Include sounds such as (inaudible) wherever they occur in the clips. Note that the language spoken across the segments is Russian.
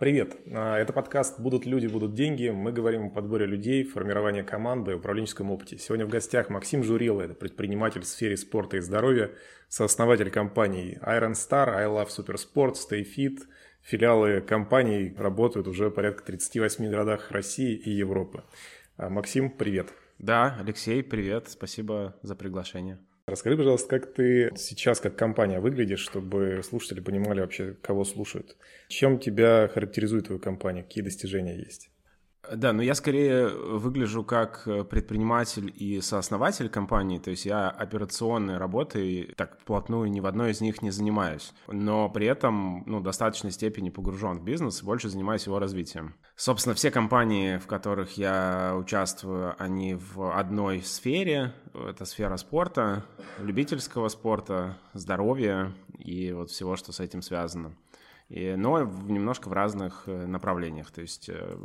Привет! А, это подкаст «Будут люди, будут деньги». Мы говорим о подборе людей, формировании команды, управленческом опыте. Сегодня в гостях Максим Журило, это предприниматель в сфере спорта и здоровья, сооснователь компаний Iron Star, I Love Supersport, Stay Fit. Филиалы компаний работают уже порядка 38 городах России и Европы. А, Максим, привет! Да, Алексей, привет, спасибо за приглашение. Расскажи, пожалуйста, как ты сейчас как компания выглядишь, чтобы слушатели понимали вообще, кого слушают. Чем тебя характеризует твою компания, какие достижения есть? Да, но я скорее выгляжу как э, предприниматель и сооснователь компании, то есть я операционной работой так плотную ни в одной из них не занимаюсь, но при этом ну, в достаточной степени погружен в бизнес и больше занимаюсь его развитием. Собственно, все компании, в которых я участвую, они в одной сфере, это сфера спорта, любительского спорта, здоровья и вот всего, что с этим связано. И, но немножко в разных э, направлениях. То есть э,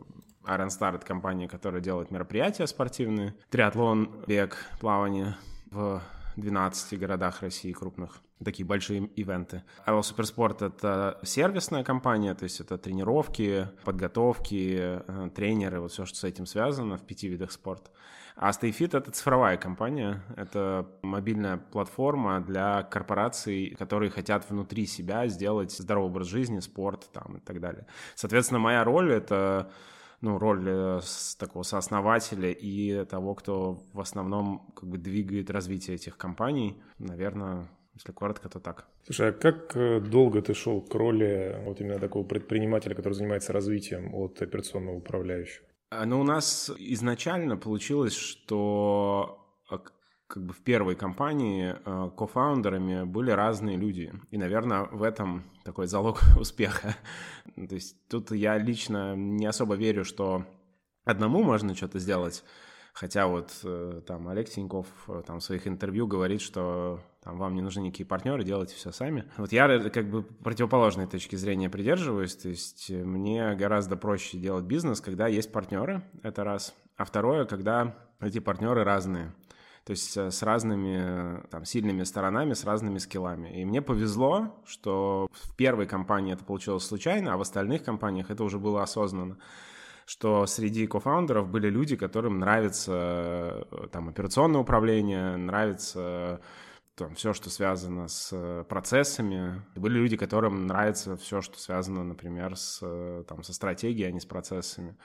Iron Star — это компания, которая делает мероприятия спортивные, триатлон, бег, плавание в 12 городах России крупных такие большие ивенты. Aero Supersport — это сервисная компания, то есть это тренировки, подготовки, э, тренеры, вот все, что с этим связано в пяти видах спорта. А StayFit — это цифровая компания, это мобильная платформа для корпораций, которые хотят внутри себя сделать здоровый образ жизни, спорт там, и так далее. Соответственно, моя роль — это ну, роль э, такого сооснователя и того, кто в основном как бы двигает развитие этих компаний. Наверное, если коротко, то так. Слушай, а как э, долго ты шел к роли вот именно такого предпринимателя, который занимается развитием от операционного управляющего? А, ну, у нас изначально получилось, что а, как бы в первой компании э, кофаундерами были разные люди. И, наверное, в этом такой залог (laughs) успеха. То есть тут я лично не особо верю, что одному можно что-то сделать. Хотя вот э, там Олег Тиньков э, там в своих интервью говорит, что там вам не нужны никакие партнеры, делайте все сами. Вот я как бы противоположной точки зрения придерживаюсь, то есть мне гораздо проще делать бизнес, когда есть партнеры, это раз. А второе, когда эти партнеры разные. То есть э, с разными там, сильными сторонами, с разными скиллами. И мне повезло, что в первой компании это получилось случайно, а в остальных компаниях это уже было осознанно что среди кофаундеров были люди, которым нравится э, там операционное управление, нравится там, все, что связано с процессами. Были люди, которым нравится все, что связано, например, с, там, со стратегией, а не с процессами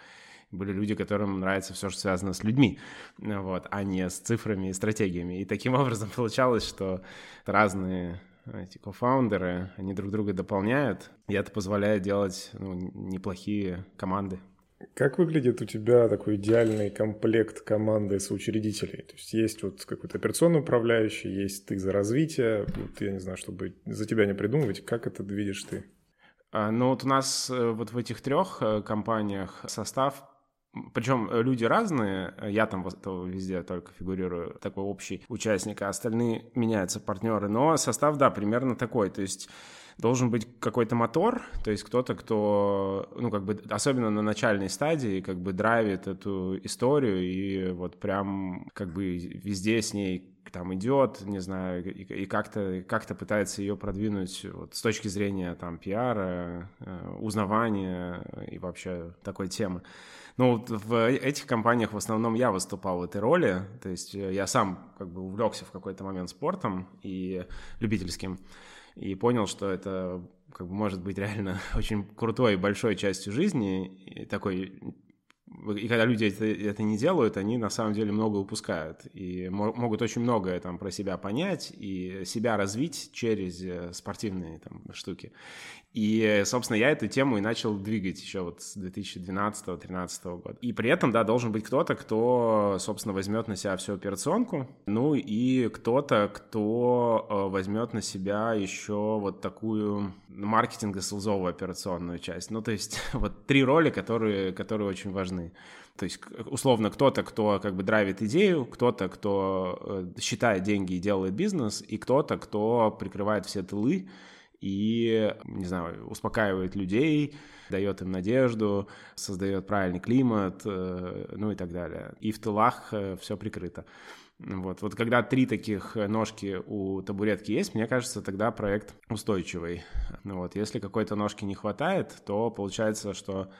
были люди, которым нравится все, что связано с людьми, вот, а не с цифрами и стратегиями. И таким (laughs) образом получалось, что разные эти кофаундеры, они друг друга дополняют, и это позволяет делать ну, неплохие команды. Как выглядит у тебя такой идеальный комплект команды соучредителей? То есть есть вот какой-то операционный управляющий, есть ты за развитие, вот я не знаю, чтобы за тебя не придумывать, как это видишь ты? А, ну вот у нас э, вот в этих трех э, компаниях состав причем э, люди разные, я там везде только фигурирую, такой общий участник, а остальные меняются партнеры, но состав, да, примерно такой, то есть должен быть какой-то мотор, то есть кто-то, кто, ну, как бы, особенно на начальной стадии, как бы драйвит эту историю и вот прям, как бы, везде с ней там идет, не знаю, и, и как-то как пытается ее продвинуть вот, с точки зрения там пиара, э, узнавания и вообще такой темы. Ну, вот в этих компаниях в основном я выступал в этой роли, то есть я сам как бы увлекся в какой-то момент спортом и любительским, и понял, что это как бы может быть реально (laughs) очень крутой и большой частью жизни, и такой и когда люди это, это не делают, они на самом деле много упускают и могут очень многое там про себя понять и себя развить через э, спортивные там штуки. И, собственно, я эту тему и начал двигать еще вот с 2012-2013 года. И при этом, да, должен быть кто-то, кто, собственно, возьмет на себя всю операционку, ну и кто-то, кто э, возьмет на себя еще вот такую маркетинго-селзовую операционную часть. Ну, то есть (laughs) вот три роли, которые, которые очень важны. То есть, условно, кто-то, кто как бы драйвит идею, кто-то, кто э, считает деньги и делает бизнес, и кто-то, кто прикрывает все тылы, и, не знаю, успокаивает людей, дает им надежду, создает правильный климат, э, ну и так далее. И в тылах э, все прикрыто. Вот. вот когда три таких ножки у табуретки есть, мне кажется, тогда проект устойчивый. Вот. Если какой-то ножки не хватает, то получается, что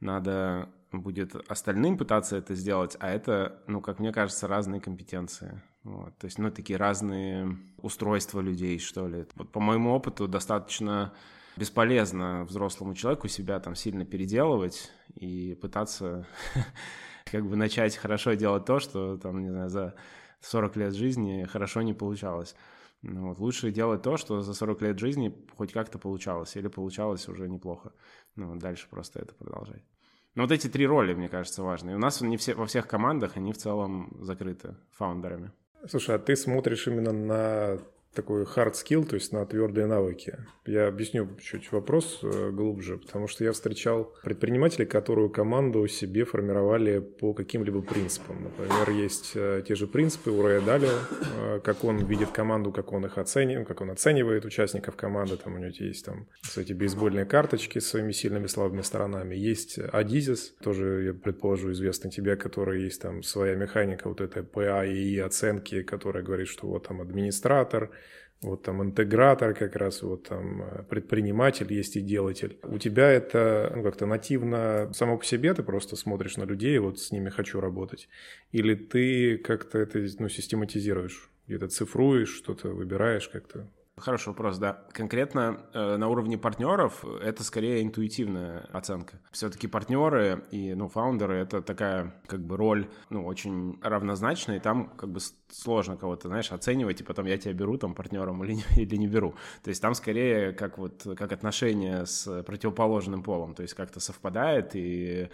надо будет остальным пытаться это сделать, а это, ну, как мне кажется, разные компетенции. Вот. То есть, ну, такие разные устройства людей, что ли. Вот по моему опыту достаточно бесполезно взрослому человеку себя там сильно переделывать и пытаться (laughs) как бы начать хорошо делать то, что там, не знаю, за 40 лет жизни хорошо не получалось. Ну, вот. Лучше делать то, что за 40 лет жизни хоть как-то получалось, или получалось уже неплохо. Ну, дальше просто это продолжать. Но вот эти три роли, мне кажется, важны. И у нас не все, во всех командах они в целом закрыты фаундерами. Слушай, а ты смотришь именно на такой hard skill, то есть на твердые навыки. Я объясню чуть вопрос э, глубже, потому что я встречал предпринимателей, которые команду себе формировали по каким-либо принципам. Например, есть э, те же принципы у Рэя Далио, э, как он видит команду, как он их оценивает, как он оценивает участников команды. Там у него есть там эти бейсбольные карточки с своими сильными и слабыми сторонами. Есть Адизис, тоже, я предположу, известный тебе, который есть там своя механика вот этой PA и оценки, которая говорит, что вот там администратор, вот там интегратор как раз, вот там э, предприниматель есть и делатель. У тебя это ну, как-то нативно само по себе, ты просто смотришь на людей, вот с ними хочу работать. Или ты как-то это ну, систематизируешь, где-то цифруешь, что-то выбираешь как-то? Хороший вопрос, да. Конкретно э, на уровне партнеров это скорее интуитивная оценка. Все-таки партнеры и ну, фаундеры это такая как бы роль ну, очень равнозначная, и там как бы сложно кого-то, знаешь, оценивать, и потом я тебя беру там партнером или не, (laughs) или не беру. То есть там скорее как вот как отношения с противоположным полом, то есть как-то совпадает, и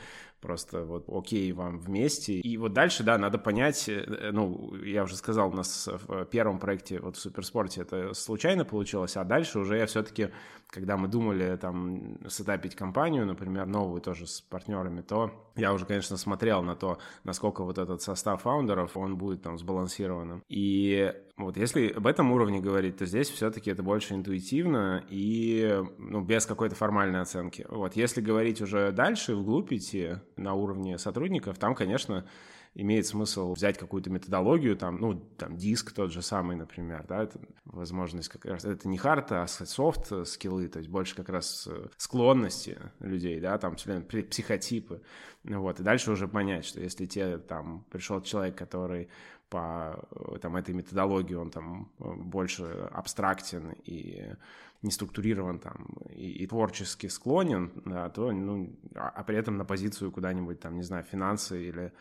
просто вот окей вам вместе. И вот дальше, да, надо понять, э, ну, я уже сказал, у нас в первом проекте вот в Суперспорте это случайно получилось, а дальше уже я все-таки, когда мы думали там сетапить компанию, например, новую тоже с партнерами, то я уже, конечно, смотрел на то, насколько вот этот состав фаундеров, он будет там сбалансированным. И вот если об этом уровне говорить, то здесь все-таки это больше интуитивно и ну, без какой-то формальной оценки. Вот если говорить уже дальше, вглубь идти на уровне сотрудников, там, конечно, имеет смысл взять какую-то методологию, там, ну, там, диск тот же самый, например, да, это возможность как раз, это не хард, а софт скиллы, то есть больше как раз э, склонности людей, да, там, психотипы, вот, и дальше уже понять, что если тебе, там, пришел человек, который по э, там, этой методологии, он там э, больше абстрактен и не структурирован там и, и творчески склонен, да, то, ну, а, а при этом на позицию куда-нибудь там, не знаю, финансы или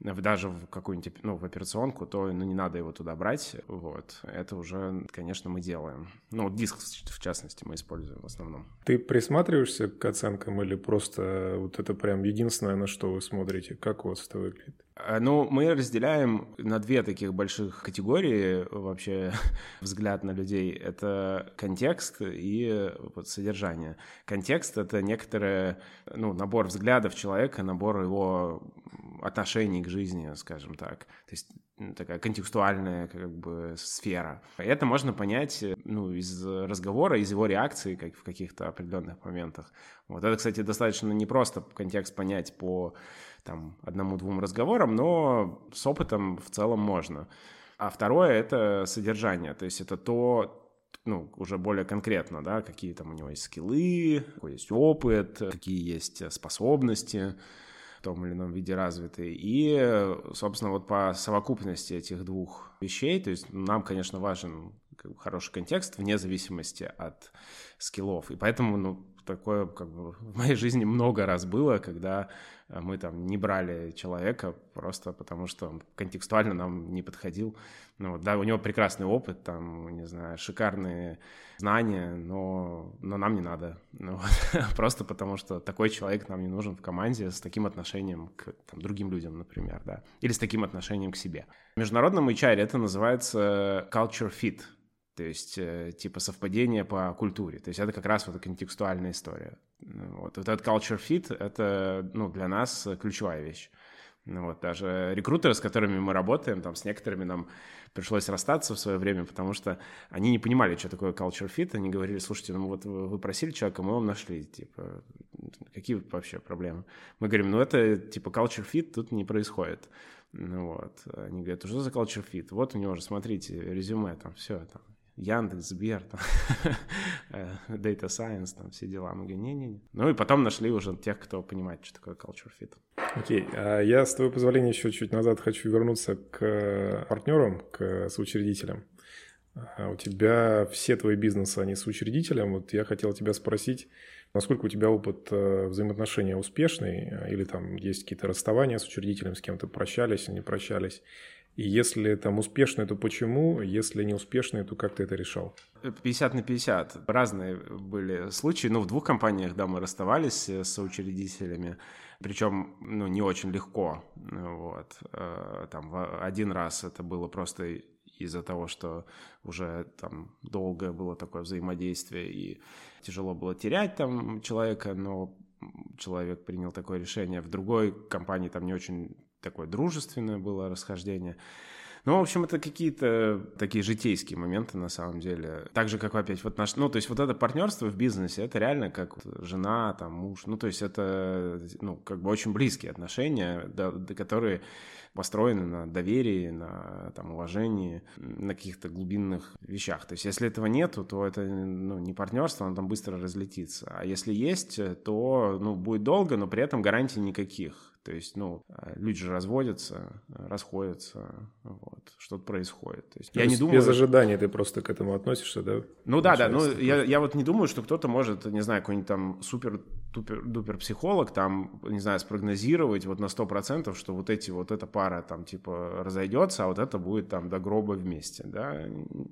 даже в какую-нибудь, ну, в операционку, то, ну, не надо его туда брать, вот. Это уже, конечно, мы делаем. Ну, диск, в частности, мы используем в основном. Ты присматриваешься к оценкам или просто вот это прям единственное, на что вы смотрите? Как у вас это выглядит? Э, ну, мы разделяем на две таких больших категории вообще (laughs) взгляд на людей. Это контекст и вот содержание. Контекст — это некоторый ну, набор взглядов человека, набор его отношений к жизни, скажем так. То есть такая контекстуальная как бы сфера. Это можно понять ну, из разговора, из его реакции как в каких-то определенных моментах. Вот это, кстати, достаточно непросто контекст понять по там одному-двум разговорам, но с опытом в целом можно. А второе — это содержание, то есть это то, ну, уже более конкретно, да, какие там у него есть скиллы, какой есть опыт, какие есть способности в том или ином виде развиты. И, собственно, вот по совокупности этих двух вещей, то есть нам, конечно, важен хороший контекст вне зависимости от скиллов. И поэтому, ну, такое как бы в моей жизни много раз было, когда э, мы там не брали человека просто потому, что он контекстуально нам не подходил. Ну, да, у него прекрасный опыт, там, не знаю, шикарные знания, но, но нам не надо. (laughs) Ну, вот. Просто потому, что такой человек нам не нужен в команде с таким отношением к там, другим людям, например, да, или с таким отношением к себе. В международном HR это называется culture fit — то есть э, типа совпадение по культуре. То есть это как раз вот контекстуальная история. Вот, вот этот culture fit — это ну, для нас ключевая вещь. Вот, даже рекрутеры, с которыми мы работаем, там, с некоторыми нам пришлось расстаться в свое время, потому что они не понимали, что такое culture fit. Они говорили, слушайте, ну вот вы просили человека, мы вам нашли, типа, какие вообще проблемы? Мы говорим, ну это, типа, culture fit тут не происходит. Ну вот, они говорят, что за culture fit? Вот у него же, смотрите, резюме, там, все, там, Яндекс, Сбер, там, (laughs) э, Data Science, там все дела. Мы говорим, не-не-не. Ну и потом нашли уже тех, кто понимает, что такое culture fit. Окей, okay. а я, с твоего позволения, еще чуть назад хочу вернуться к партнерам, к соучредителям. А у тебя все твои бизнесы, они соучредителям. Вот я хотел тебя спросить, насколько у тебя опыт э, взаимоотношения успешный, или там есть какие-то расставания с учредителем, с кем-то прощались не прощались, и если там успешные, то почему? Если не успешные, то как ты это решал? 50 на 50. Разные были случаи. Ну, в двух компаниях, да, мы расставались с соучредителями. Причем, ну, не очень легко. Вот. Э, там один раз это было просто из-за того, что уже там долгое было такое взаимодействие, и тяжело было терять там человека, но человек принял такое решение. В другой компании там не очень такое дружественное было расхождение. Ну, в общем, это какие-то такие житейские моменты на самом деле. Так же, как опять вот наш... Ну, то есть вот это партнерство в бизнесе, это реально как жена, там, муж. Ну, то есть это, ну, как бы очень близкие отношения, да, которые построены на доверии, на там, уважении, на каких-то глубинных вещах. То есть если этого нету, то это ну, не партнерство, оно там быстро разлетится. А если есть, то ну, будет долго, но при этом гарантий никаких. То есть, ну, а, люди же разводятся, расходятся, вот, что-то происходит. То есть, То я есть не думаю... Без ожидания ты просто к этому относишься, да? Ну да, да, ну я, я вот не думаю, что кто-то может, не знаю, какой-нибудь там супер-дупер психолог там, не знаю, спрогнозировать вот на 100%, что вот эти, вот эта пара там типа разойдется, а вот это будет там до гроба вместе, да?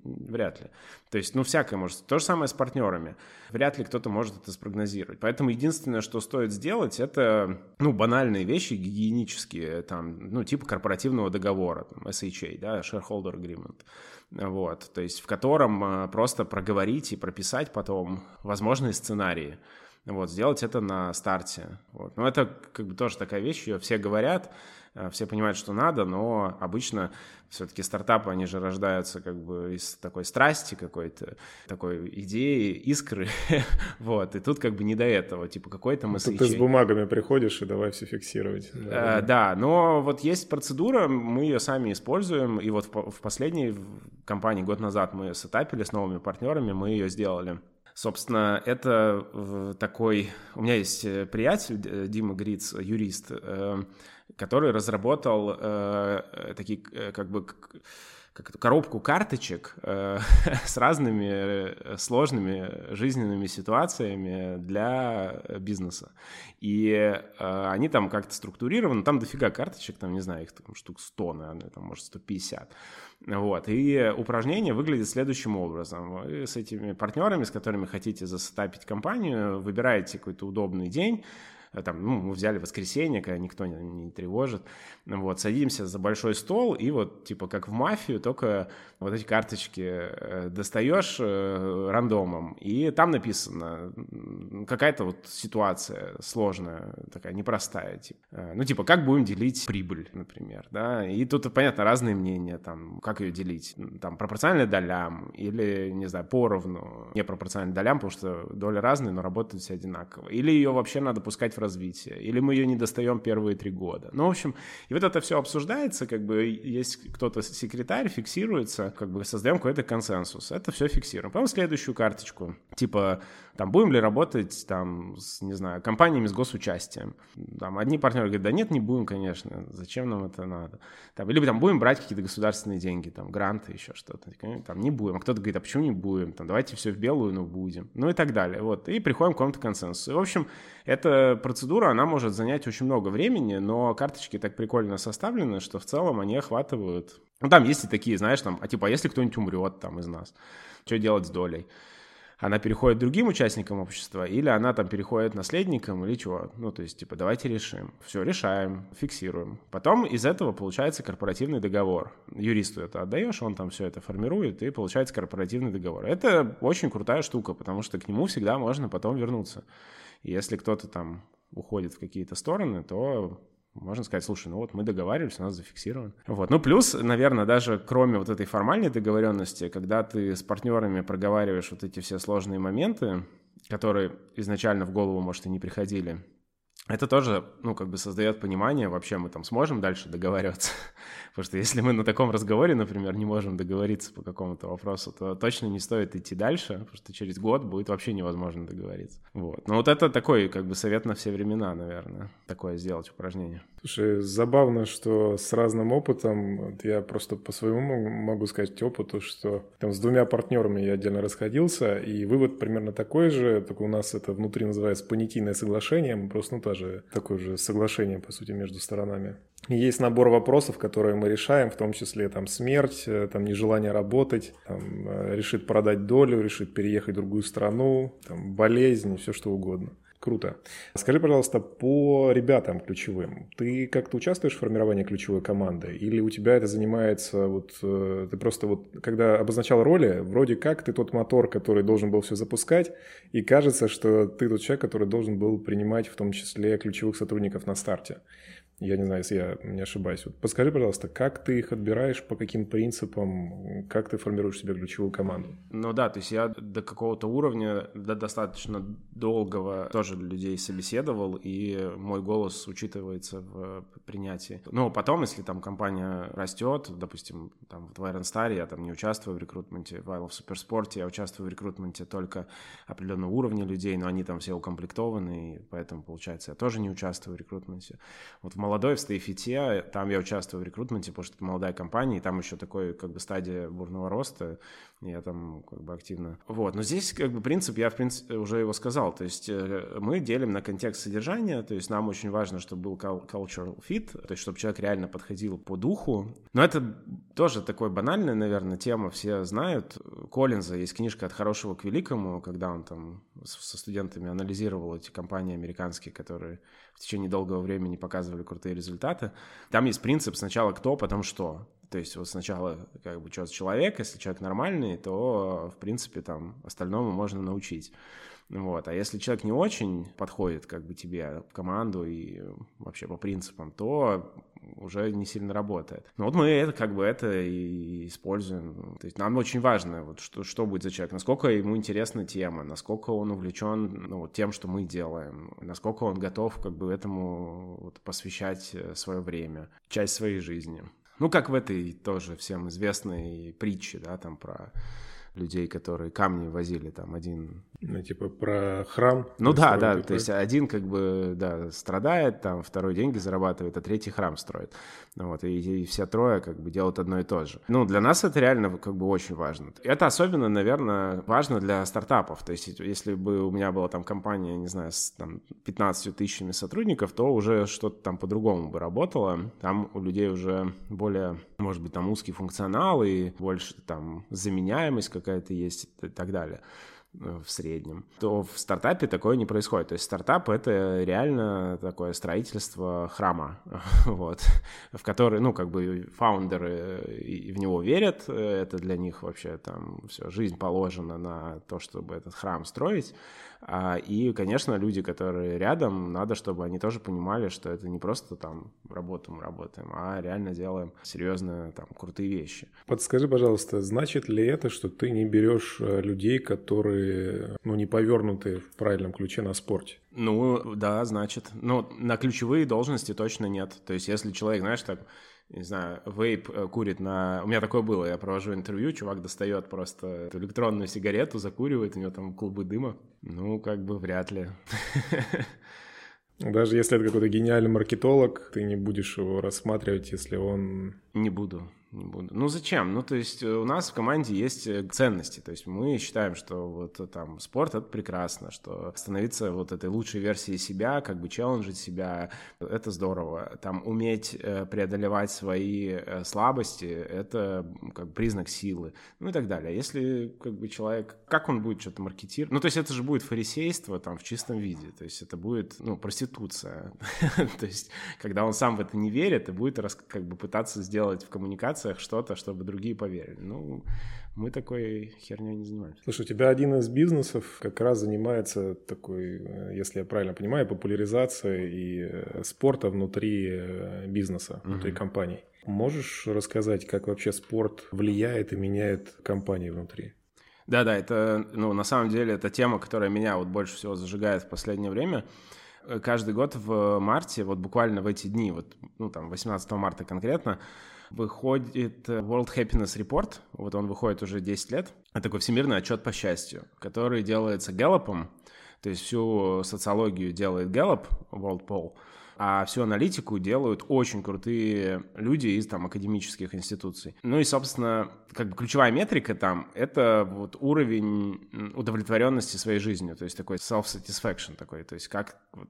Вряд ли. То есть, ну, всякое может. То же самое с партнерами. Вряд ли кто-то может это спрогнозировать. Поэтому единственное, что стоит сделать, это, ну, банальные вещи, гигиенические, там, ну, типа корпоративного договора, там, SHA, да, Shareholder Agreement, вот, то есть в котором а, просто проговорить и прописать потом возможные сценарии, вот, сделать это на старте, вот. Но это как бы тоже такая вещь, ее все говорят, а, все понимают, что надо, но обычно все-таки стартапы, они же рождаются как бы из такой страсти какой-то, такой идеи, искры, (laughs) вот, и тут как бы не до этого, типа какой-то мы Тут ты с бумагами приходишь и давай все фиксировать. Да, да, но вот есть процедура, мы ее сами используем, и вот в последней компании год назад мы сетапили с новыми партнерами, мы ее сделали. Собственно, это такой... У меня есть э, приятель, Дима Гриц, юрист, э, который разработал э, э такие э, как бы как коробку карточек э, (laughs) с разными э, сложными жизненными ситуациями для бизнеса. И э, они там как-то структурированы, там дофига карточек, там, не знаю, их там штук 100, наверное, там, может, 150. Вот. И упражнение выглядит следующим образом. Вы с этими партнерами, с которыми хотите засетапить компанию, выбираете какой-то удобный день, там, ну, мы взяли воскресенье, когда никто не, не тревожит, вот, садимся за большой стол, и вот, типа, как в мафию, только вот эти карточки э, достаешь э, рандомом, и там написано какая-то вот ситуация сложная, такая непростая, типа, ну, типа, как будем делить прибыль, например, да, и тут, понятно, разные мнения, там, как ее делить, там, пропорционально долям, или, не знаю, поровну, не пропорционально долям, потому что доли разные, но работают все одинаково, или ее вообще надо пускать в развития, или мы ее не достаем первые три года. Ну, в общем, и вот это все обсуждается, как бы есть кто-то секретарь, фиксируется, как бы создаем какой-то консенсус. Это все фиксируем. Потом следующую карточку, типа, там, будем ли работать, там, с, не знаю, компаниями с госучастием. Там, одни партнеры говорят, да нет, не будем, конечно, зачем нам это надо. Там, либо там будем брать какие-то государственные деньги, там, гранты, еще что-то. Там, не будем. А кто-то говорит, а почему не будем? Там, давайте все в белую, но будем. Ну и так далее. Вот. И приходим к какому-то консенсусу. И, в общем, эта процедура, она может занять очень много времени, но карточки так прикольно составлены, что в целом они охватывают... Ну, там есть и такие, знаешь, там, а типа, а если кто-нибудь умрет там из нас, что делать с долей? Она переходит другим участникам общества, или она там переходит наследникам, или чего. Ну, то есть, типа, давайте решим. Все, решаем, фиксируем. Потом из этого получается корпоративный договор. Юристу это отдаешь, он там все это формирует, и получается корпоративный договор. Это очень крутая штука, потому что к нему всегда можно потом вернуться. И если кто-то там уходит в какие-то стороны, то можно сказать, слушай, ну вот мы договаривались, у нас зафиксировано. Вот. Ну, плюс, наверное, даже кроме вот этой формальной договоренности, когда ты с партнерами проговариваешь вот эти все сложные моменты, которые изначально в голову, может, и не приходили, это тоже, ну, как бы создает понимание, вообще мы там сможем дальше договариваться. (laughs) Потому что если мы на таком разговоре, например, не можем договориться по какому-то вопросу, то точно не стоит идти дальше, потому что через год будет вообще невозможно договориться. Вот. Но вот это такой, как бы, совет на все времена, наверное, такое сделать упражнение. Слушай, забавно, что с разным опытом, я просто по своему могу сказать опыту, что там с двумя партнерами я отдельно расходился, и вывод примерно такой же, только у нас это внутри называется понятийное соглашение, мы просто, ну, тоже такое же соглашение, по сути, между сторонами. Есть набор вопросов, которые мы решаем, в том числе там смерть, э, там нежелание работать, там, э, решит продать долю, решит переехать в другую страну, там, болезнь, все что угодно. Круто. Скажи, пожалуйста, по ребятам ключевым. Ты как-то участвуешь в формировании ключевой команды? Или у тебя это занимается, вот э, ты просто вот, когда обозначал роли, вроде как ты тот мотор, который должен был все запускать, и кажется, что ты тот человек, который должен был принимать в том числе ключевых сотрудников на старте. Я не знаю, если я не ошибаюсь. Вот подскажи, пожалуйста, как ты их отбираешь, по каким принципам, как ты формируешь себе ключевую команду? Ну да, то есть я до какого-то уровня, до достаточно долгого тоже людей собеседовал, и мой голос учитывается в принятии. Ну, потом, если там компания растет, допустим, там в Iron Star я там не участвую в рекрутменте, в I Love Supersport я участвую в рекрутменте только определенного уровня людей, но они там все укомплектованы, и поэтому, получается, я тоже не участвую в рекрутменте. Вот в молодой в Стейфите, там я участвую в рекрутменте, потому что это молодая компания, и там еще такой как бы стадия бурного роста, я там как бы активно... Вот, но здесь как бы принцип, я в принципе уже его сказал, то есть э, мы делим на контекст содержания, то есть нам очень важно, чтобы был cultural fit, то есть чтобы человек реально подходил по духу, но это тоже такой банальная, наверное, тема, все знают. Коллинза есть книжка «От хорошего к великому», когда он там со студентами анализировал эти компании американские, которые в течение долгого времени показывали крутые результаты. Там есть принцип сначала кто, потом что. То есть вот сначала как бы что человек, если человек нормальный, то в принципе там остальному можно научить. Вот. А если человек не очень подходит как бы тебе в команду и вообще по принципам, то уже не сильно работает. Но вот мы это как бы это и используем. То есть нам очень важно, вот что, что будет за человек, насколько ему интересна тема, насколько он увлечен ну, вот тем, что мы делаем, насколько он готов как бы этому вот, посвящать э, свое время, часть своей жизни. Ну, как в этой тоже всем известной притче, да, там про людей, которые камни возили, там один... Ну, типа про храм? Ну да, да, то есть один как бы, да, страдает, там второй деньги зарабатывает, а третий храм строит. Вот, и, и все трое как бы делают одно и то же. Ну, для нас это реально как бы очень важно. Это особенно, наверное, важно для стартапов. То есть если бы у меня была там компания, не знаю, с там, 15 тысячами сотрудников, то уже что-то там по-другому бы работало. Там у людей уже более, может быть, там узкий функционал и больше там заменяемость как какая-то есть и так далее в среднем, то в стартапе такое не происходит. То есть стартап — это реально такое строительство храма, (laughs) вот, в который, ну, как бы фаундеры в него верят, это для них вообще там все, жизнь положена на то, чтобы этот храм строить, а, и, конечно, люди, которые рядом, надо, чтобы они тоже понимали, что это не просто там работаем, работаем, а реально делаем серьезные, там, крутые вещи. Подскажи, пожалуйста, значит ли это, что ты не берешь э, людей, которые, ну, не повернуты в правильном ключе на спорте? Ну, да, значит. Но на ключевые должности точно нет. То есть, если человек, знаешь, так не знаю, вейп э, курит на... У меня такое было, я провожу интервью, чувак достает просто электронную сигарету, закуривает, у него там клубы дыма. Ну, как бы вряд ли. Даже если это какой-то гениальный маркетолог, ты не будешь его рассматривать, если он... Не буду не буду. Ну зачем? Ну то есть э, у нас в команде есть э, ценности, то есть мы считаем, что вот э, там спорт это прекрасно, что становиться вот этой лучшей версией себя, как бы челленджить себя, это здорово. Там уметь преодолевать свои слабости, это как признак силы, ну и так далее. Если как бы человек, как он будет что-то маркетировать? Ну то есть это же будет фарисейство там в чистом виде, то есть это будет, ну, проституция. (laughs) то есть когда он сам в это не верит и будет как бы пытаться сделать в коммуникации презентациях что-то, чтобы другие поверили. Ну, мы такой херней не занимаемся. Слушай, у тебя один из бизнесов как раз занимается такой, э, если я правильно понимаю, популяризацией и э, спорта внутри э, бизнеса, внутри угу. компаний. Можешь рассказать, как вообще спорт влияет и меняет компании внутри? Да-да, это, ну, на самом деле, это тема, которая меня вот больше всего зажигает в последнее время. Каждый год в марте, вот буквально в эти дни, вот, ну, там, 18 марта конкретно, выходит World Happiness Report, вот он выходит уже 10 лет, это такой всемирный отчет по счастью, который делается Гэллопом, то есть всю социологию делает Гэллоп, World Poll, а всю аналитику делают очень крутые люди из там академических институций. Ну и, собственно, как бы ключевая метрика там — это вот уровень удовлетворенности своей жизнью, то есть такой self-satisfaction такой, то есть как вот,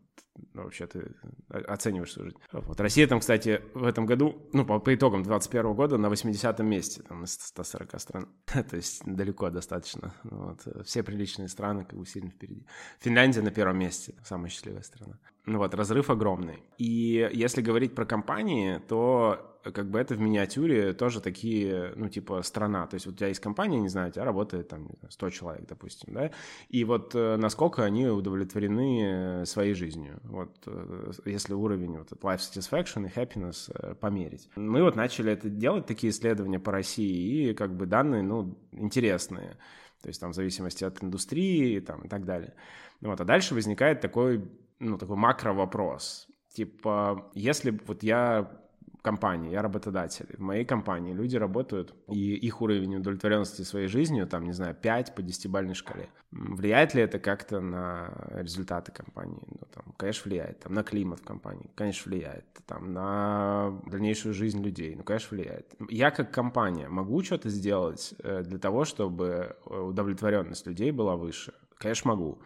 ну, вообще ты оцениваешь свою жизнь. Вот Россия там, кстати, в этом году, ну, по, по итогам 2021 года на 80-м месте там, из 140 стран. (laughs) то есть далеко достаточно. Вот. Все приличные страны как бы сильно впереди. Финляндия на первом месте, самая счастливая страна. Ну вот, разрыв огромный. И если говорить про компании, то как бы это в миниатюре тоже такие, ну, типа, страна. То есть вот у тебя есть компания, не знаю, у тебя работает там 100 человек, допустим, да, и вот э, насколько они удовлетворены своей жизнью. Вот э, если уровень вот life satisfaction и happiness э, померить. Мы вот начали это делать, такие исследования по России, и как бы данные, ну, интересные. То есть там в зависимости от индустрии там, и так далее. Вот, а дальше возникает такой ну, такой макро-вопрос. Типа, если вот я компании, я работодатель. В моей компании люди работают, и их уровень удовлетворенности своей жизнью, там, не знаю, 5 по 10-бальной шкале. Влияет ли это как-то на результаты компании? Ну, там, конечно, влияет. Там, на климат в компании, конечно, влияет. Там, на дальнейшую жизнь людей, ну, конечно, влияет. Я как компания могу что-то сделать э, для того, чтобы удовлетворенность людей была выше? Конечно, могу.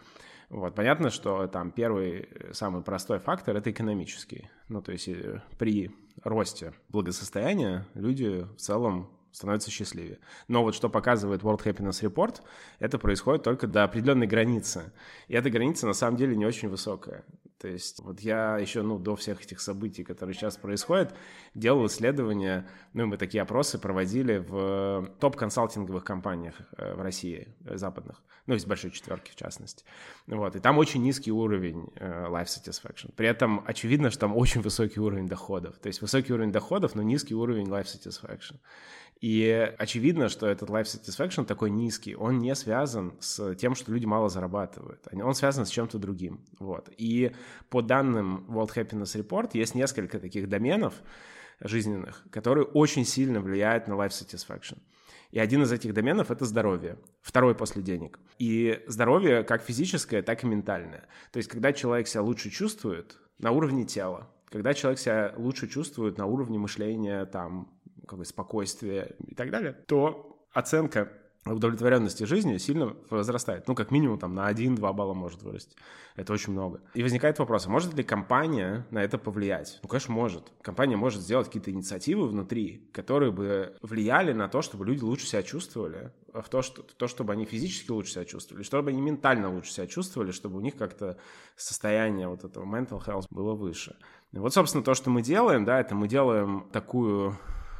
Вот, понятно, что там первый, э, самый простой фактор – это экономический. Ну, то есть э, при росте благосостояния люди в целом становятся счастливее. Но вот что показывает World Happiness Report, это происходит только до определенной границы. И эта граница на самом деле не очень высокая. То есть вот я еще, ну, до всех этих событий, которые сейчас происходят, делал исследования, ну, мы такие опросы проводили в топ-консалтинговых компаниях э, в России, э, западных, ну, из большой четверки в частности. Вот, и там очень низкий уровень э, life satisfaction. При этом очевидно, что там очень высокий уровень доходов. То есть высокий уровень доходов, но низкий уровень life satisfaction. И очевидно, что этот life satisfaction такой низкий, он не связан с тем, что люди мало зарабатывают. Он связан с чем-то другим. Вот. И по данным World Happiness Report есть несколько таких доменов жизненных, которые очень сильно влияют на life satisfaction. И один из этих доменов — это здоровье, второй после денег. И здоровье как физическое, так и ментальное. То есть когда человек себя лучше чувствует на уровне тела, когда человек себя лучше чувствует на уровне мышления, там, как бы спокойствие и так далее, то оценка удовлетворенности жизнью сильно возрастает. Ну, как минимум, там, на 1-2 балла может вырасти. Это очень много. И возникает вопрос, а может ли компания на это повлиять? Ну, конечно, может. Компания может сделать какие-то инициативы внутри, которые бы влияли на то, чтобы люди лучше себя чувствовали, в то, что, то, чтобы они физически лучше себя чувствовали, чтобы они ментально лучше себя чувствовали, чтобы у них как-то состояние вот этого mental health было выше. И вот, собственно, то, что мы делаем, да, это мы делаем такую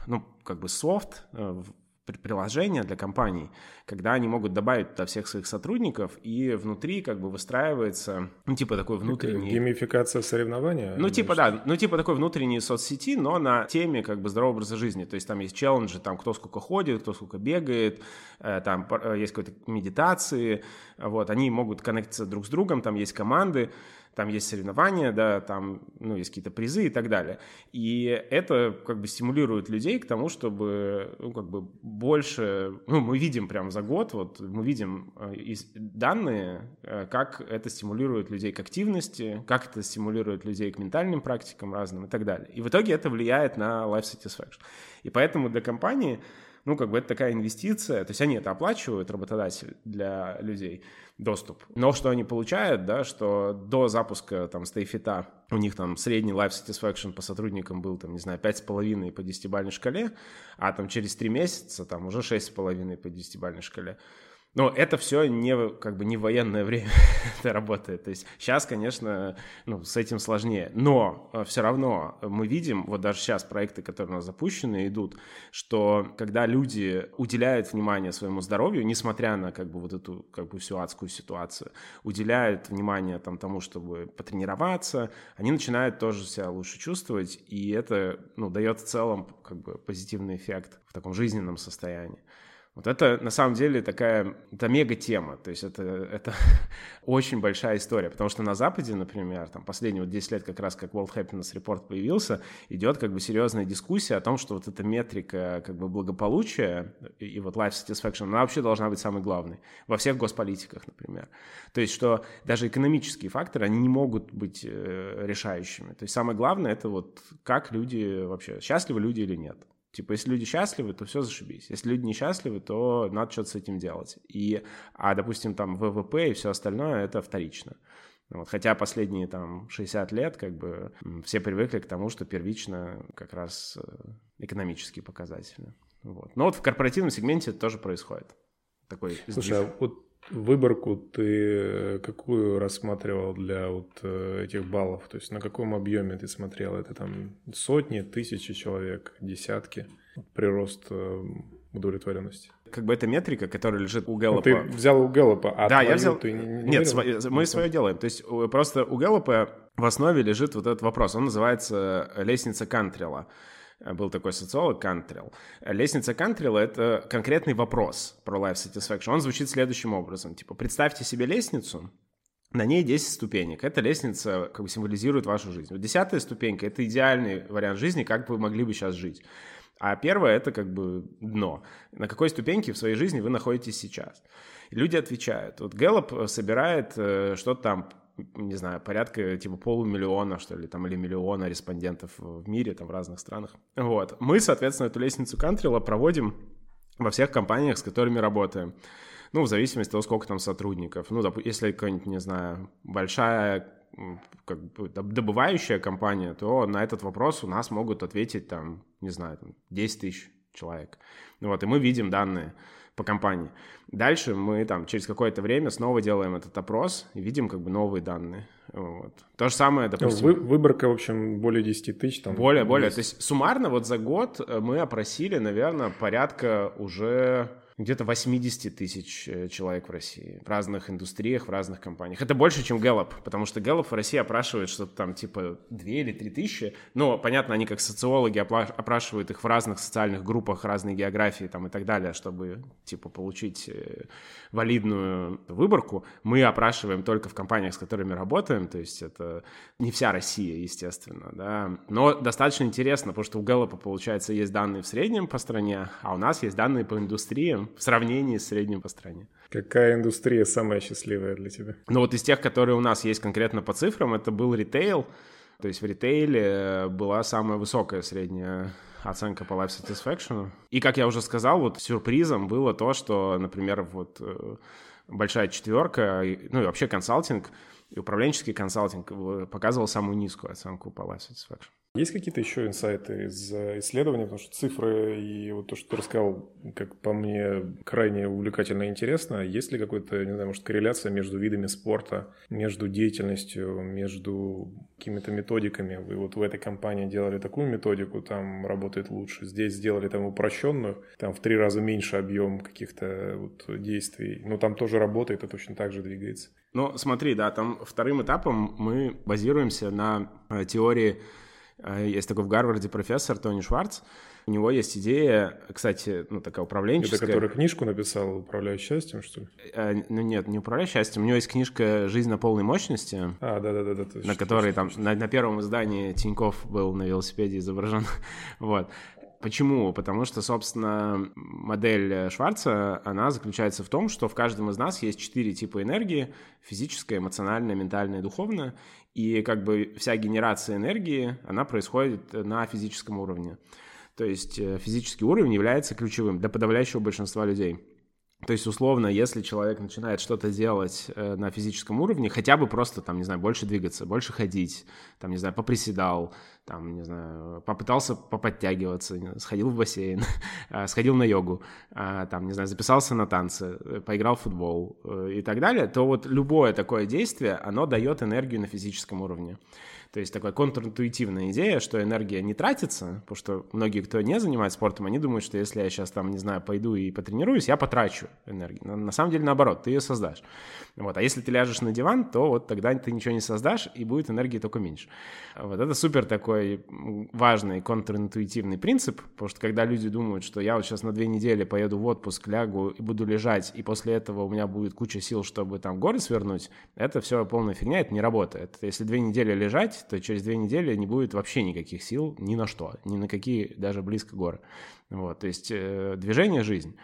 ну, как бы софт, э, приложение для компаний, когда они могут добавить туда всех своих сотрудников, и внутри как бы выстраивается, ну, типа такой внутренний... Геймификация соревнования? Ну, типа, да, ну, типа такой внутренней соцсети, но на теме как бы здорового образа жизни. То есть там есть челленджи, там кто сколько ходит, кто сколько бегает, э, там э, есть какие-то медитации, вот, они могут коннектиться друг с другом, там есть команды, там есть соревнования, да, там, ну, есть какие-то призы и так далее. И это как бы стимулирует людей к тому, чтобы, ну, как бы больше, ну, мы видим прям за год, вот, мы видим э, данные, э, как это стимулирует людей к активности, как это стимулирует людей к ментальным практикам разным и так далее. И в итоге это влияет на life satisfaction. И поэтому для компании ну, как бы это такая инвестиция, то есть они это оплачивают, работодатель, для людей, доступ. Но что они получают, да, что до запуска там стейфита у них там средний life satisfaction по сотрудникам был, там, не знаю, 5,5 по 10-бальной шкале, а там через 3 месяца там уже 6,5 по 10-бальной шкале. Но это все не, как бы не военное (laughs) время это работает. То есть сейчас, конечно, ну, с этим сложнее. Но э, все равно мы видим, вот даже сейчас проекты, которые у нас запущены, идут, что когда люди уделяют внимание своему здоровью, несмотря на как бы вот эту как бы всю адскую ситуацию, уделяют внимание там тому, чтобы потренироваться, они начинают тоже себя лучше чувствовать, и это ну, дает в целом как бы позитивный эффект в таком жизненном состоянии. Вот это на самом деле такая, это мега-тема, то есть это, это (laughs) очень большая история, потому что на Западе, например, там последние вот 10 лет как раз как World Happiness Report появился, идет как бы серьезная дискуссия о том, что вот эта метрика как бы благополучия и вот life satisfaction, она вообще должна быть самой главной во всех госполитиках, например. То есть что даже экономические факторы, они не могут быть э, решающими. То есть самое главное это вот как люди вообще, счастливы люди или нет. Типа, если люди счастливы, то все зашибись. Если люди несчастливы, то надо что-то с этим делать. И, а, допустим, там ВВП и все остальное — это вторично. Вот, хотя последние там 60 лет как бы все привыкли к тому, что первично как раз э, экономические показатели. Вот. Но вот в корпоративном сегменте это тоже происходит. Такой Слушай, а вот выборку ты э, какую рассматривал для вот э, этих баллов? То есть на каком объеме ты смотрел? Это там сотни, тысячи человек, десятки? Прирост э, удовлетворенности. Как бы это метрика, которая лежит у Гэллопа. Ну, ты взял у Гэллопа, а да, я взял. Ты не, не Нет, св... мы свое делаем. То есть просто у Гэллопа в основе лежит вот этот вопрос. Он называется лестница Кантрела. Э, был такой социолог Кантрилл. Лестница Кантрилла — это конкретный вопрос про life satisfaction. Он звучит следующим образом. Типа, представьте себе лестницу, на ней 10 ступенек. Эта лестница как бы символизирует вашу жизнь. Десятая ступенька — это идеальный вариант жизни, как вы могли бы сейчас жить. А первое — это как бы дно. На какой ступеньке в своей жизни вы находитесь сейчас? Люди отвечают. Вот Гэллоп собирает э, что-то там не знаю, порядка типа полумиллиона, что ли, там, или миллиона респондентов в мире, там, в разных странах. Вот. Мы, соответственно, эту лестницу Кантрила проводим во всех компаниях, с которыми работаем. Ну, в зависимости от того, сколько там сотрудников. Ну, если какая-нибудь, не знаю, большая как бы добывающая компания, то на этот вопрос у нас могут ответить там, не знаю, там 10 тысяч человек. Вот, и мы видим данные по компании. Дальше мы там через какое-то время снова делаем этот опрос и видим как бы новые данные. Вот. То же самое, ну, допустим... Вы, выборка, в общем, более 10 тысяч. Там более, более. То есть суммарно вот за год э, мы опросили, наверное, порядка уже где-то 80 тысяч э, человек в России, в разных индустриях, в разных компаниях. Это больше, чем Gallup, потому что Gallup в России опрашивает что-то там типа 2 или 3 тысячи. Но, понятно, они как социологи опрашивают их в разных социальных группах, разной географии там и так далее, чтобы типа получить э, валидную выборку. Мы опрашиваем только в компаниях, с которыми работаем, то есть это не вся Россия, естественно, да. Но достаточно интересно, потому что у Gallup, получается, есть данные в среднем по стране, а у нас есть данные по индустриям, в сравнении с средним по стране. Какая индустрия самая счастливая для тебя? Ну вот из тех, которые у нас есть конкретно по цифрам, это был ритейл. То есть в ритейле была самая высокая средняя оценка по life satisfaction. И, как я уже сказал, вот сюрпризом было то, что, например, вот э, большая четверка, ну и вообще консалтинг, и управленческий консалтинг э, показывал самую низкую оценку по life satisfaction. Есть какие-то еще инсайты из э, исследований, потому что цифры и вот то, что ты рассказал, как по мне, крайне увлекательно и интересно. Есть ли какая-то, не знаю, может, корреляция между видами спорта, между деятельностью, между какими-то методиками? Вы вот в этой компании делали такую методику, там работает лучше, здесь сделали там упрощенную, там в три раза меньше объем каких-то вот действий, но там тоже работает и точно так же двигается. Ну, смотри, да, там вторым этапом мы базируемся на э, теории есть такой в Гарварде профессор Тони Шварц. У него есть идея, кстати, ну, такая управленческая. Это который книжку написал «Управляя счастьем», что ли? А, ну, нет, не «Управляя счастьем». У него есть книжка «Жизнь на полной мощности». А, да-да-да. На которой там, на, на первом издании Тиньков был на велосипеде изображен. (laughs) вот. Почему? Потому что, собственно, модель Шварца, она заключается в том, что в каждом из нас есть четыре типа энергии – физическая, эмоциональная, ментальная духовная. И как бы вся генерация энергии, она происходит на физическом уровне. То есть э, физический уровень является ключевым для подавляющего большинства людей. То есть, условно, если человек начинает что-то делать э, на физическом уровне, хотя бы просто, там, не знаю, больше двигаться, больше ходить, там, не знаю, поприседал, там, не знаю, попытался поподтягиваться, сходил в бассейн, (laughs) а, сходил на йогу, а, там, не знаю, записался на танцы, э, поиграл в футбол э, и так далее, то вот любое такое действие, оно дает энергию на физическом уровне. То есть такая контринтуитивная идея, что энергия не тратится, потому что многие, кто не занимается спортом, они думают, что если я сейчас там, не знаю, пойду и потренируюсь, я потрачу энергию. Но на самом деле наоборот, ты ее создашь. Вот. А если ты ляжешь на диван, то вот тогда ты ничего не создашь, и будет энергии только меньше. Вот это супер такой важный контринтуитивный принцип, потому что когда люди думают, что я вот сейчас на две недели поеду в отпуск, лягу и буду лежать, и после этого у меня будет куча сил, чтобы там горы свернуть, это все полная фигня, это не работает. Если две недели лежать, то через две недели не будет вообще никаких сил ни на что, ни на какие даже близко горы. Вот, то есть э, движение – жизнь.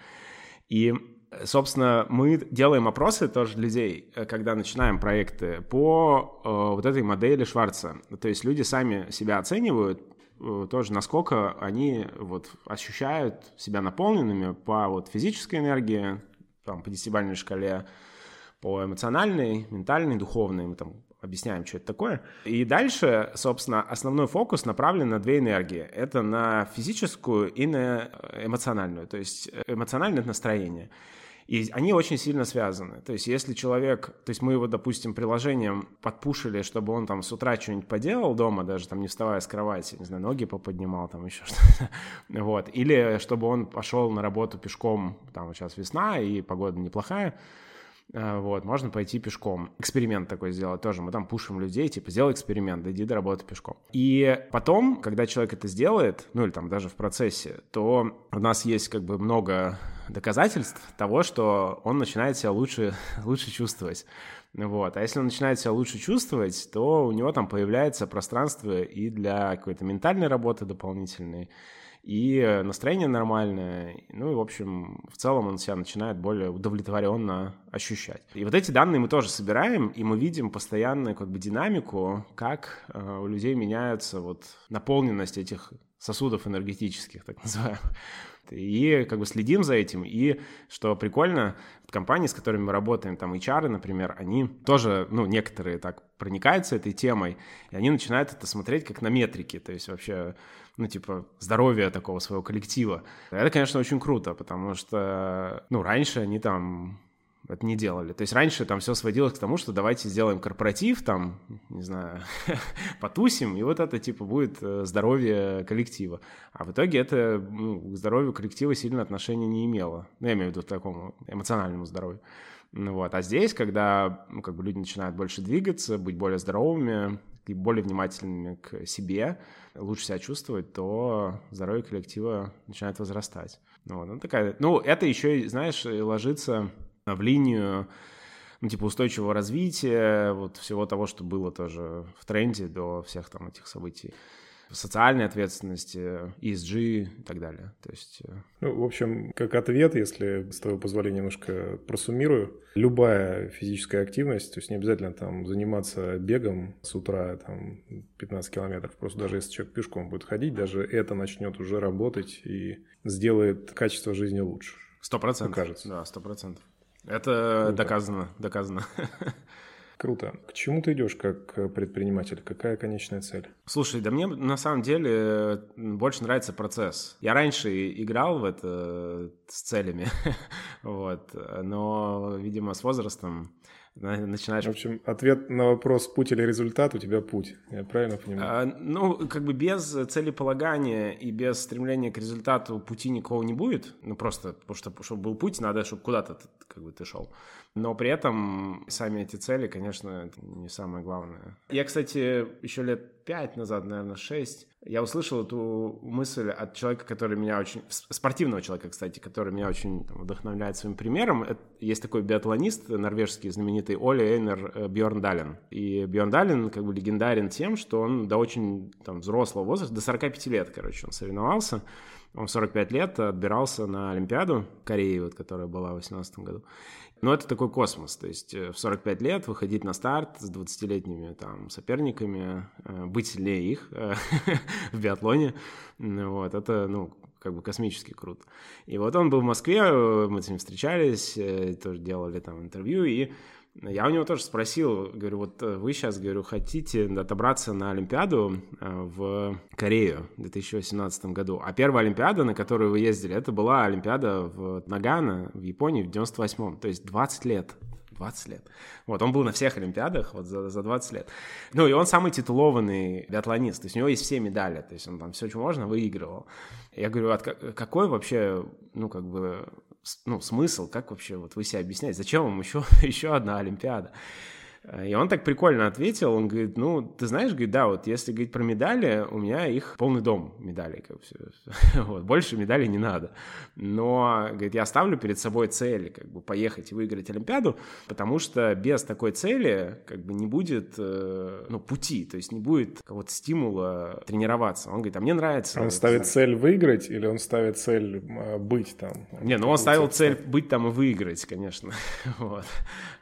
И Собственно, мы делаем опросы тоже людей, э, когда начинаем проекты, по э, вот этой модели Шварца. То есть люди сами себя оценивают, тоже насколько они вот ощущают себя наполненными по вот физической энергии, там, по десятибалльной шкале, по эмоциональной, ментальной, духовной. Мы там объясняем, что это такое. И дальше, собственно, основной фокус направлен на две энергии. Это на физическую и на эмоциональную. То есть эмоциональное настроение. И они очень сильно связаны. То есть если человек, то есть мы его, допустим, приложением подпушили, чтобы он там с утра что-нибудь поделал дома, даже там не вставая с кровати, не знаю, ноги поподнимал, там еще что-то. (laughs) Вот. Или чтобы он пошел на работу пешком, там сейчас весна и погода неплохая, вот, можно пойти пешком. Эксперимент такой сделать тоже. Мы там пушим людей, типа, сделай эксперимент, дойди до работы пешком. И потом, когда человек это сделает, ну или там даже в процессе, то у нас есть как бы много доказательств того, что он начинает себя лучше, (laughs) лучше чувствовать. Вот. А если он начинает себя лучше чувствовать, то у него там появляется пространство и для какой-то ментальной работы дополнительной, и настроение нормальное, ну и, в общем, в целом он себя начинает более удовлетворенно ощущать. И вот эти данные мы тоже собираем, и мы видим постоянную как бы динамику, как э, у людей меняется вот наполненность этих сосудов энергетических, так (laughs) называемых. И как бы следим за этим. И что прикольно, компании, с которыми мы работаем, там HR, например, они тоже, ну, некоторые так проникаются этой темой, и они начинают это смотреть как на метрики, то есть вообще ну, типа, здоровья такого своего коллектива. Это, конечно, очень круто, потому что, ну, раньше они там это не делали. То есть раньше там все сводилось к тому, что давайте сделаем корпоратив, там, не знаю, (laughs) потусим, и вот это типа будет э, здоровье коллектива. А в итоге это ну, к здоровью коллектива сильно отношения не имело. Ну, я имею в виду к такому эмоциональному здоровью. Ну, вот. А здесь, когда ну, как бы люди начинают больше двигаться, быть более здоровыми и более внимательными к себе, лучше себя чувствовать, то здоровье коллектива начинает возрастать. Ну, вот, ну, такая, ну, это еще, знаешь, ложится в линию ну, типа устойчивого развития, вот всего того, что было тоже в тренде до всех там этих событий социальной ответственности, ESG и так далее. То есть... Э, ну, в общем, как ответ, если с твоего позволения немножко просуммирую, любая физическая активность, то есть не обязательно там заниматься бегом с утра там 15 километров, просто даже если человек пешком будет ходить, даже это начнет уже работать и сделает качество жизни лучше. Сто процентов. Кажется. Да, сто процентов. Это Круто. доказано, доказано. (laughs) Круто. К чему ты идешь как предприниматель? Какая конечная цель? Слушай, да мне на самом деле больше нравится процесс. Я раньше играл в это с целями, (laughs) вот, но, видимо, с возрастом начинаешь... В общем, ответ на вопрос «путь или результат» у тебя путь, я правильно понимаю? А, ну, как бы без целеполагания и без стремления к результату пути никого не будет, ну просто, потому что, чтобы был путь, надо, чтобы куда-то как бы ты шел. Но при этом сами эти цели, конечно, это не самое главное. Я, кстати, еще лет пять назад, наверное, шесть, я услышал эту мысль от человека, который меня очень... Спортивного человека, кстати, который меня очень там, вдохновляет своим примером. Это, есть такой биатлонист норвежский, знаменитый Оли Эйнер э, Бьорн Дален. И Бьорн Дален как бы легендарен тем, что он до очень там, взрослого возраста, до 45 лет, короче, он соревновался. Он в 45 лет отбирался на Олимпиаду Кореи, вот, которая была в 2018 году. Но это такой космос, то есть э, в 45 лет выходить на старт с 20-летними там соперниками, э, быть сильнее их э, (laughs) в биатлоне, вот, это, ну, как бы космически круто. И вот он был в Москве, мы с ним встречались, тоже делали там интервью, и я у него тоже спросил, говорю, вот э, вы сейчас, говорю, хотите отобраться на Олимпиаду в Корею в 2018 году. А первая Олимпиада, на которую вы ездили, это была Олимпиада в Нагано в Японии в 98-м, то есть 20 лет. 20 лет. Вот, он был на всех Олимпиадах вот за, за 20 лет. Ну, и он самый титулованный биатлонист, то есть у него есть все медали, то есть он там все, что можно, выигрывал. Я говорю, а какой вообще, ну, как бы, ну, смысл, как вообще вот вы себя объясняете, зачем вам еще, (laughs) еще одна Олимпиада? И он так прикольно ответил, он говорит, ну, ты знаешь, говорит, да, вот если говорить про медали, у меня их полный дом медалей, как все, (laughs) вот, больше медалей не надо. Но, говорит, я ставлю перед собой цель, как бы, поехать и выиграть Олимпиаду, потому что без такой цели, как бы, не будет, э, ну, пути, то есть не будет какого-то стимула тренироваться. Он говорит, а мне нравится... Он ставит цель выиграть или он ставит цель э, быть там? Не, ну он ставил цель быть там и выиграть, конечно, (laughs) вот.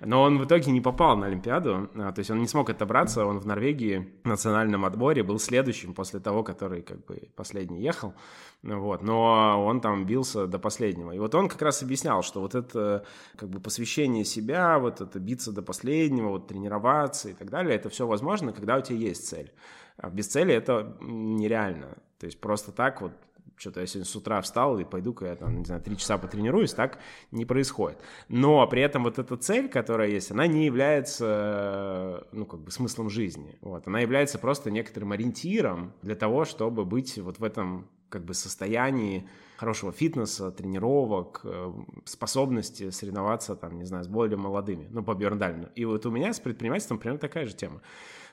Но он в итоге не попал на Олимпиаду, Олимпиаду. А, то есть он не смог отобраться, он в Норвегии в национальном отборе был следующим после того, который как бы последний ехал. Вот, но он там бился до последнего. И вот он как раз объяснял, что вот это как бы посвящение себя, вот это биться до последнего, вот тренироваться и так далее, это все возможно, когда у тебя есть цель. А без цели это нереально. То есть просто так вот что-то я сегодня с утра встал и пойду-ка я там, не знаю, три часа потренируюсь, так не происходит. Но при этом вот эта цель, которая есть, она не является, ну, как бы смыслом жизни. Вот. Она является просто некоторым ориентиром для того, чтобы быть вот в этом как бы состоянии хорошего фитнеса, тренировок, э, способности соревноваться, там, не знаю, с более молодыми, ну, по Бьерндалину. И вот у меня с предпринимательством примерно такая же тема.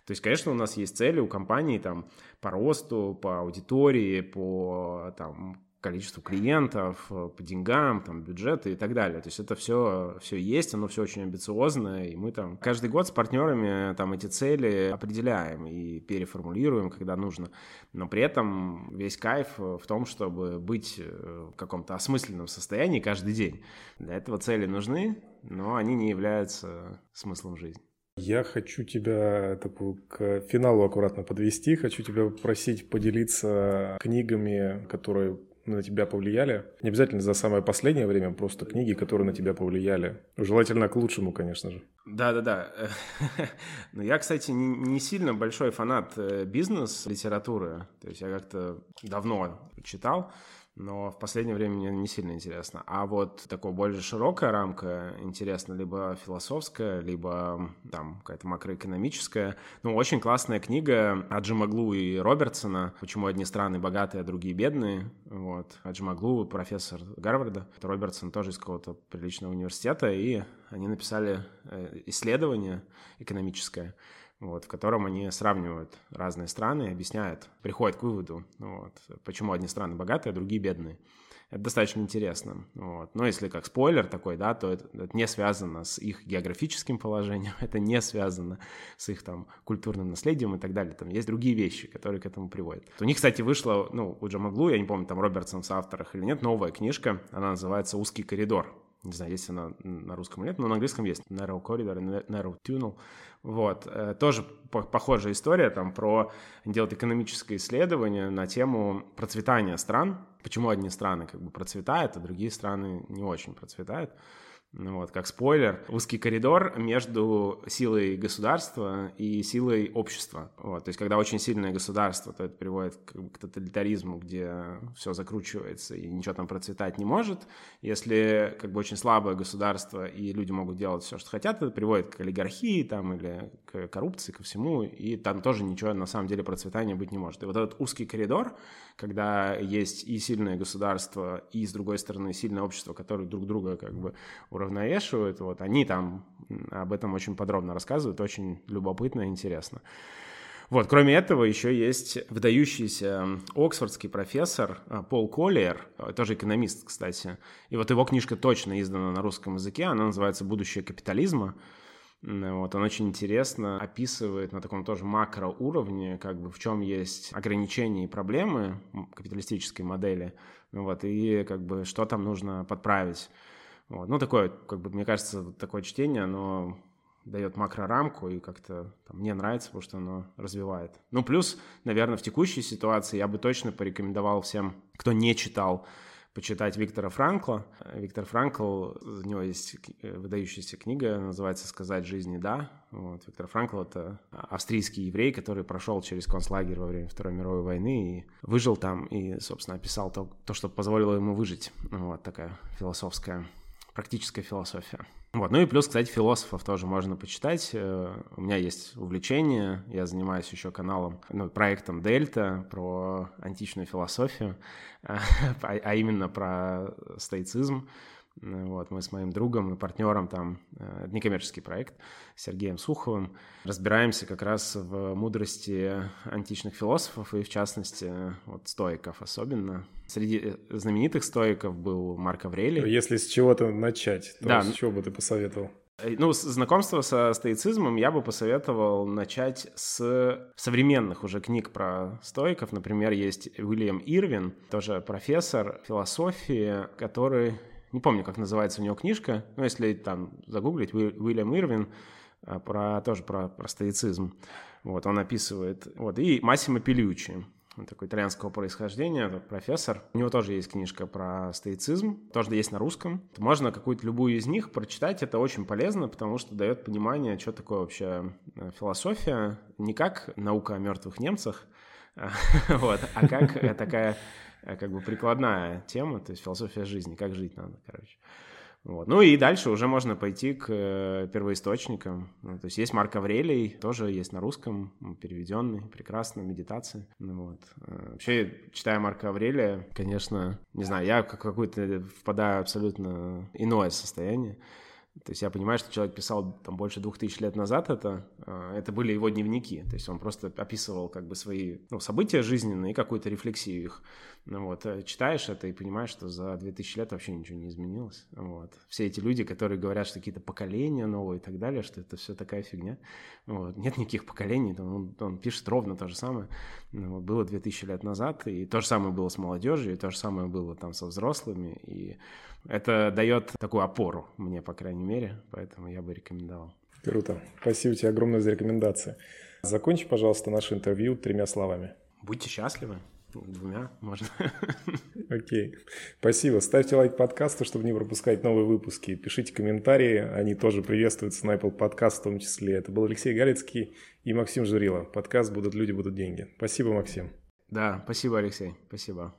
То есть, конечно, у нас есть цели у компании там по росту, по аудитории, по там, количеству клиентов, по деньгам, там, бюджеты и так далее. То есть это все, все есть, оно все очень амбициозно, и мы там каждый год с партнерами там эти цели определяем и переформулируем, когда нужно. Но при этом весь кайф в том, чтобы быть в каком-то осмысленном состоянии каждый день. Для этого цели нужны, но они не являются смыслом жизни. Я хочу тебя такую к финалу аккуратно подвести. Хочу тебя попросить поделиться книгами, которые на тебя повлияли. Не обязательно за самое последнее время, просто книги, которые на тебя повлияли. Желательно к лучшему, конечно же. Да-да-да. (laughs) Но я, кстати, не сильно большой фанат э, бизнес-литературы. То есть я как-то давно читал но в последнее время мне не сильно интересно. А вот такая более широкая рамка интересна, либо философская, либо там какая-то макроэкономическая. Ну, очень классная книга Аджимаглу и Робертсона «Почему одни страны богатые, а другие бедные». Вот. Аджимаглу профессор Гарварда, Робертсон тоже из какого-то приличного университета, и они написали э, исследование экономическое, вот, в котором они сравнивают разные страны и объясняют, приходят к выводу, вот, почему одни страны богатые, а другие бедные. Это достаточно интересно. Вот. Но если как спойлер такой, да, то это, это не связано с их географическим положением, (laughs) это не связано с их там культурным наследием и так далее. Там есть другие вещи, которые к этому приводят. У них, кстати, вышла, ну, у Джамаглу, я не помню, там Робертсон в авторах или нет, новая книжка, она называется «Узкий коридор». Не знаю, есть она на русском или нет, но на английском есть. Narrow Corridor, Narrow Tunnel. Вот. Э, тоже похожая история там про делать экономическое исследование на тему процветания стран. Почему одни страны как бы процветают, а другие страны не очень процветают. Вот, как спойлер, узкий коридор между силой государства и силой общества. Вот, то есть, когда очень сильное государство, то это приводит к, к тоталитаризму, где все закручивается и ничего там процветать не может. Если как бы очень слабое государство и люди могут делать все, что хотят, это приводит к олигархии там, или к коррупции, ко всему, и там тоже ничего на самом деле процветания быть не может. И вот этот узкий коридор, когда есть и сильное государство, и с другой стороны сильное общество, которые друг друга как бы уравновешивают, вот они там об этом очень подробно рассказывают, очень любопытно и интересно. Вот, кроме этого, еще есть выдающийся оксфордский профессор э, Пол Коллиер, э, тоже экономист, кстати. И вот его книжка точно издана на русском языке, она называется «Будущее капитализма». Вот, он очень интересно описывает на таком тоже макроуровне, как бы в чем есть ограничения и проблемы капиталистической модели, вот, и как бы что там нужно подправить. Вот. Ну, такое, как бы, мне кажется, такое чтение, оно дает макрорамку и как-то там, мне нравится, потому что оно развивает. Ну, плюс, наверное, в текущей ситуации я бы точно порекомендовал всем, кто не читал почитать Виктора Франкла. Виктор Франкл, у него есть э, выдающаяся книга, называется «Сказать жизни да». Вот. Виктор Франкл — это австрийский еврей, который прошел через концлагерь во время Второй мировой войны и выжил там, и, собственно, описал то, то что позволило ему выжить. Вот такая философская, практическая философия. Вот. Ну и плюс, кстати, философов тоже можно почитать. Э, у меня есть увлечение, я занимаюсь еще каналом, ну, проектом Дельта про античную философию, а, (laughs) а именно про стоицизм. Вот, мы с моим другом и партнером там, э, некоммерческий проект, Сергеем Суховым, разбираемся как раз в мудрости античных философов и, в частности, вот стоиков особенно. Среди э, знаменитых стоиков был Марк Аврелий. Если с чего-то начать, то да. с чего бы ты посоветовал? Э, ну, знакомство со стоицизмом я бы посоветовал начать с современных уже книг про стоиков. Например, есть Уильям Ирвин, тоже профессор философии, который не помню, как называется у него книжка, но если там загуглить, Уильям Ирвин, а, про, тоже про, про стоицизм. Вот, он описывает. Вот, и Массимо Пелючи, такой итальянского происхождения, профессор. У него тоже есть книжка про стоицизм, тоже есть на русском. Можно какую-то любую из них прочитать, это очень полезно, потому что дает понимание, что такое вообще э, философия, не как наука о мертвых немцах, (laughs) вот, а как такая Э, как бы прикладная тема, то есть философия жизни, как жить надо, короче. Вот. Ну и дальше уже можно пойти к э, первоисточникам. Ну, то есть есть Марк Аврелий, тоже есть на русском, переведенный, прекрасно, медитация. Ну, вот. Э, вообще, читая Марка Аврелия, конечно, не знаю, я как какой-то впадаю абсолютно иное состояние. То есть я понимаю, что человек писал там больше двух тысяч лет назад это, а, это были его дневники, то есть он просто описывал как бы свои ну, события жизненные и какую-то рефлексию их. Ну, вот, э, читаешь это и понимаешь, что за 2000 лет вообще ничего не изменилось. Вот. Все эти люди, которые говорят, что какие-то поколения новые и так далее, что это все такая фигня. Вот. Нет никаких поколений, он, он пишет ровно то же самое. Ну, вот, было 2000 лет назад, и то же самое было с молодежью, и то же самое было там со взрослыми, и это дает такую опору мне, по крайней мере, поэтому я бы рекомендовал. Круто. Спасибо тебе огромное за рекомендации. Закончи, пожалуйста, наше интервью тремя словами. Будьте счастливы. Двумя можно. (laughs) Окей. Спасибо. Ставьте лайк подкасту, чтобы не пропускать новые выпуски. Пишите комментарии. Они тоже приветствуются на Apple Podcast в том числе. Это был Алексей Галицкий и Максим Журила. Подкаст «Будут люди, будут деньги». Спасибо, Максим. Да, спасибо, Алексей. Спасибо.